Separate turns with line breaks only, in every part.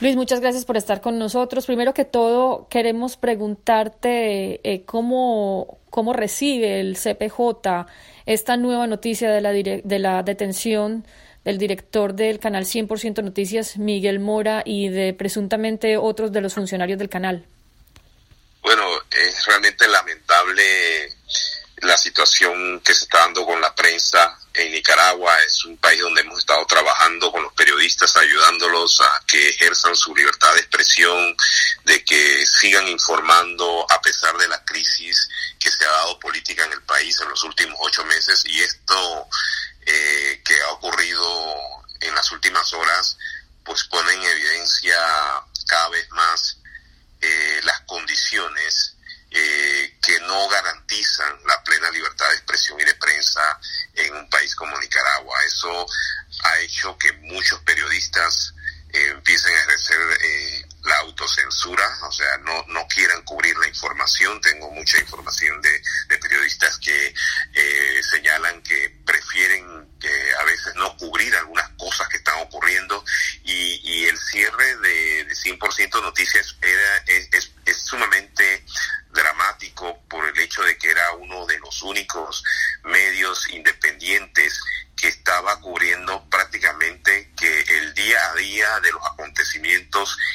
Luis, muchas gracias por estar con nosotros. Primero que todo, queremos preguntarte eh, cómo, cómo recibe el CPJ esta nueva noticia de la, de la detención del director del canal 100% Noticias, Miguel Mora, y de presuntamente otros de los funcionarios del canal.
Bueno, es realmente lamentable la situación que se está dando con la prensa en Nicaragua. Es un país donde hemos estado trabajando con los periodistas, ayudándolos a que ejerzan su libertad de expresión, de que sigan informando a pesar de la crisis que se ha dado política en el país en los últimos ocho meses. Y esto eh, que ha ocurrido en las últimas horas, pues pone en evidencia cada vez más o sea, no, no quieran cubrir la información. Tengo mucha información de, periodistas que eh, señalan que prefieren a veces no cubrir algunas cosas que están ocurriendo y, y el cierre de, de 100% noticias era, es, es, es sumamente dramático por el hecho de que era uno de los únicos medios independientes que estaba cubriendo prácticamente que el día a día de los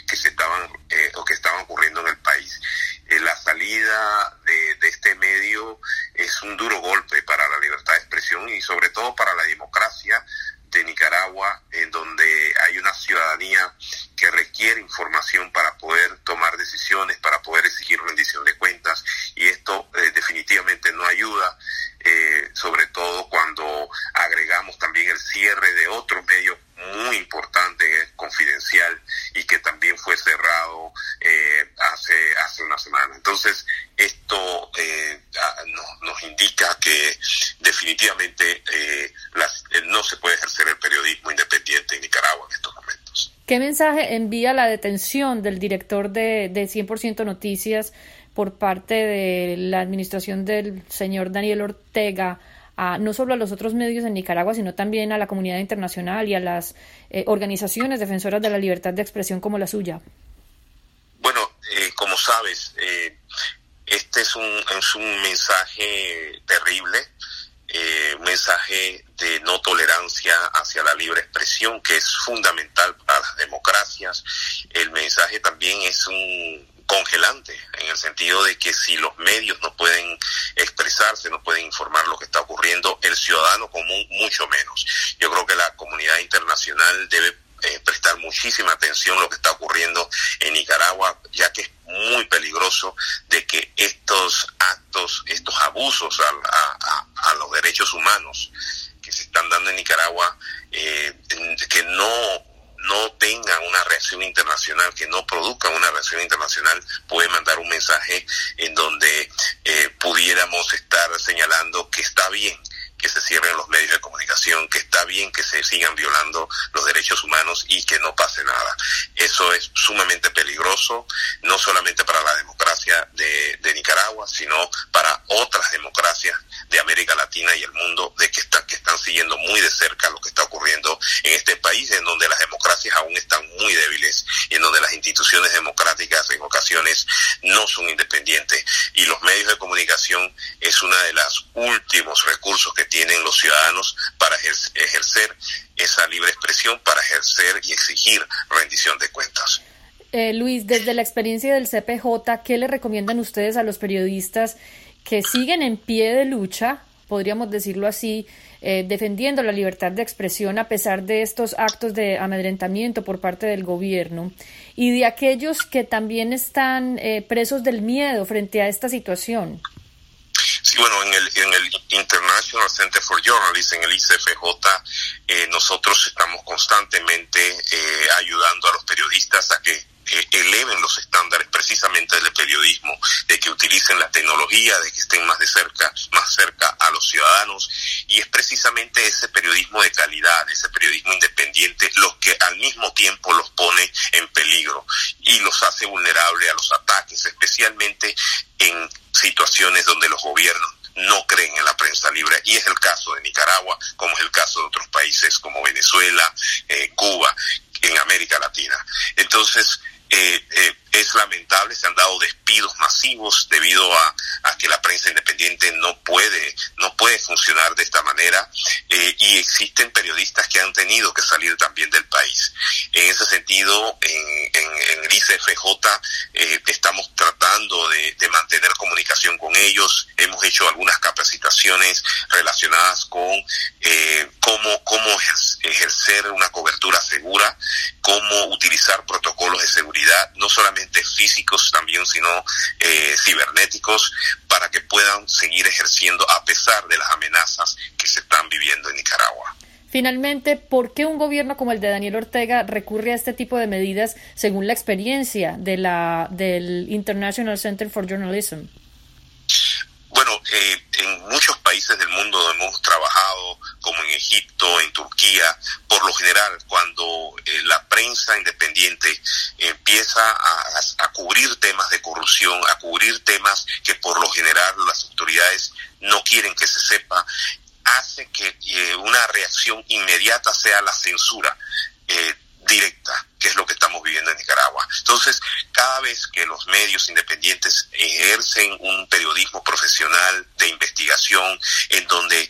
que se estaban eh, o que estaban ocurriendo en el país. Eh, la salida de, este medio es un duro golpe para la libertad de expresión y sobre todo para la democracia de Nicaragua, en donde hay una ciudadanía que requiere información para poder tomar Entonces, esto eh, nos, nos, indica que definitivamente eh, las, no se puede ejercer el periodismo independiente en Nicaragua en estos momentos.
¿Qué mensaje envía la detención del director de, de 100% Noticias por parte de la administración del señor Daniel Ortega a, no solo a los otros medios en Nicaragua, sino también a la comunidad internacional y a las eh, organizaciones defensoras de la libertad de expresión como la suya?
Sabes, eh, este es un, es un mensaje terrible, eh, un mensaje de no tolerancia hacia la libre expresión, que es fundamental para las democracias. El mensaje también es un congelante, en el sentido de que si los medios no pueden expresarse, no pueden informar lo que está ocurriendo, el ciudadano común mucho menos. Yo creo que la comunidad internacional debe eh, prestar muchísima atención a lo que está ocurriendo en Nicaragua, ya que es muy de que estos actos, estos abusos a, a, a los derechos humanos que se están dando en Nicaragua, eh, que no no tengan una reacción internacional, que no produzcan una reacción internacional, puede mandar un mensaje en donde eh, pudiéramos estar señalando que está bien que se cierren los medios de comunicación, que está bien que se sigan violando los derechos humanos y que no pase nada. Eso es sumamente peligroso, no solamente para la democracia de, Nicaragua, sino para otras democracias de América Latina y el mundo, de que, está, que están siguiendo muy de cerca lo que está ocurriendo en este país, en donde las democracias aún están muy débiles y en donde las instituciones democráticas en ocasiones no son independientes. Y los medios de comunicación es uno de los últimos recursos que tienen los ciudadanos para ejercer esa libre expresión, para ejercer y exigir rendición de cuentas.
Eh, Luis, desde la experiencia del CPJ, ¿qué le recomiendan ustedes a los periodistas que siguen en pie de lucha, podríamos decirlo así, eh, defendiendo la libertad de expresión a pesar de estos actos de amedrentamiento por parte del gobierno y de aquellos que también están eh, presos del miedo frente a esta situación?
Sí, bueno, en el, en el International Center for Journalism, en el ICFJ, eh, nosotros estamos constantemente eh, ayudando a los periodistas a que eh, eleven los estándares precisamente del periodismo, de que utilicen la tecnología, de que estén más de cerca, más cerca a los ciudadanos, y es precisamente ese periodismo de calidad, ese periodismo independiente, los que al mismo tiempo los pone en peligro y los hace vulnerables a los ataques, especialmente en situaciones donde los gobiernos no creen en la prensa libre y es el caso de Nicaragua como es el caso de otros países como Venezuela, eh, Cuba, en América Latina. Entonces, eh, eh, es lamentable, se han dado despidos masivos debido a, que la prensa independiente no puede, no puede funcionar de esta manera eh, y existen periodistas que han tenido que salir también del país. En ese sentido, en, en, el ICFJ eh, estamos tratando de, mantener comunicación con ellos, hemos hecho algunas capacitaciones relacionadas con eh, cómo, cómo ejercer una cobertura segura, cómo utilizar protocolos de seguridad, no solamente físicos también, sino eh, cibernéticos, para que puedan seguir ejerciendo a pesar de las amenazas que se están viviendo en Nicaragua.
Finalmente, ¿por qué un gobierno como el de Daniel Ortega recurre a este tipo de medidas según la experiencia de la, del International Center for Journalism?
Bueno, eh, países del mundo hemos trabajado, como en Egipto, en Turquía, por lo general, cuando eh, la prensa independiente empieza a, a, cubrir temas de corrupción, a cubrir temas que por lo general las autoridades no quieren que se sepa, hace que eh, una reacción inmediata sea la censura directa, que es lo que estamos viviendo en Nicaragua. Entonces, cada vez que los medios independientes ejercen un periodismo profesional investigación en donde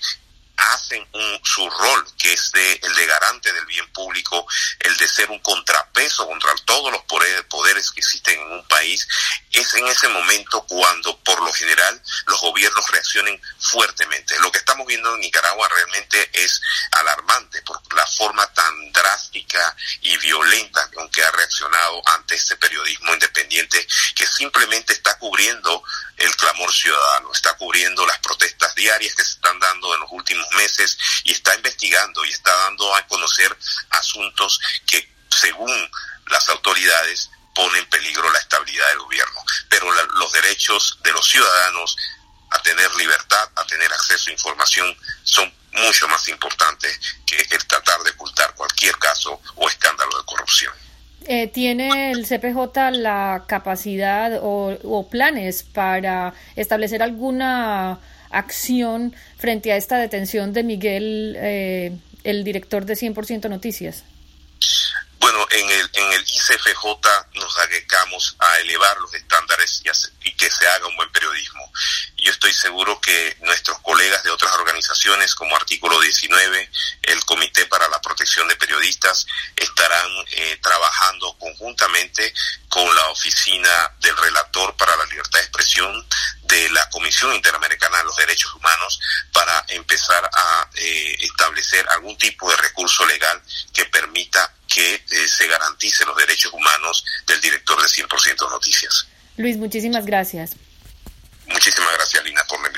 hacen un, su rol, que es de, el de garante del bien público, el de ser un contrapeso contra todos los poderes que existen en un país, es en ese momento cuando por lo general los gobiernos reaccionen fuertemente. Lo que estamos viendo en Nicaragua realmente es alarmante por la forma tan drástica y violenta con que ha reaccionado ante este periodismo independiente que simplemente está cubriendo el clamor ciudadano, está cubriendo las que se están dando en los últimos meses y está investigando y está dando a conocer asuntos que según las autoridades ponen en peligro la estabilidad del gobierno. Pero los derechos de los ciudadanos a tener libertad, a tener acceso a información, son mucho más importantes que el tratar de ocultar cualquier caso o escándalo de corrupción.
Eh, ¿Tiene el CPJ la capacidad o, planes para establecer alguna acción frente a esta detención de Miguel, eh, el director de 100% Noticias?
En el, en el ICFJ nos dedicamos a elevar los estándares y, que se haga un buen periodismo. Yo estoy seguro que nuestros colegas de otras organizaciones como Artículo 19, el Comité para la Protección de Periodistas, estarán eh, trabajando conjuntamente con la Oficina del Relator para la Libertad de Expresión de la Comisión Interamericana de los Derechos Humanos empezar a eh, establecer algún tipo de recurso legal que permita que eh, se garantice los derechos humanos del director de 100% Noticias.
Luis, muchísimas gracias.
Muchísimas gracias, Lina, por la invitación.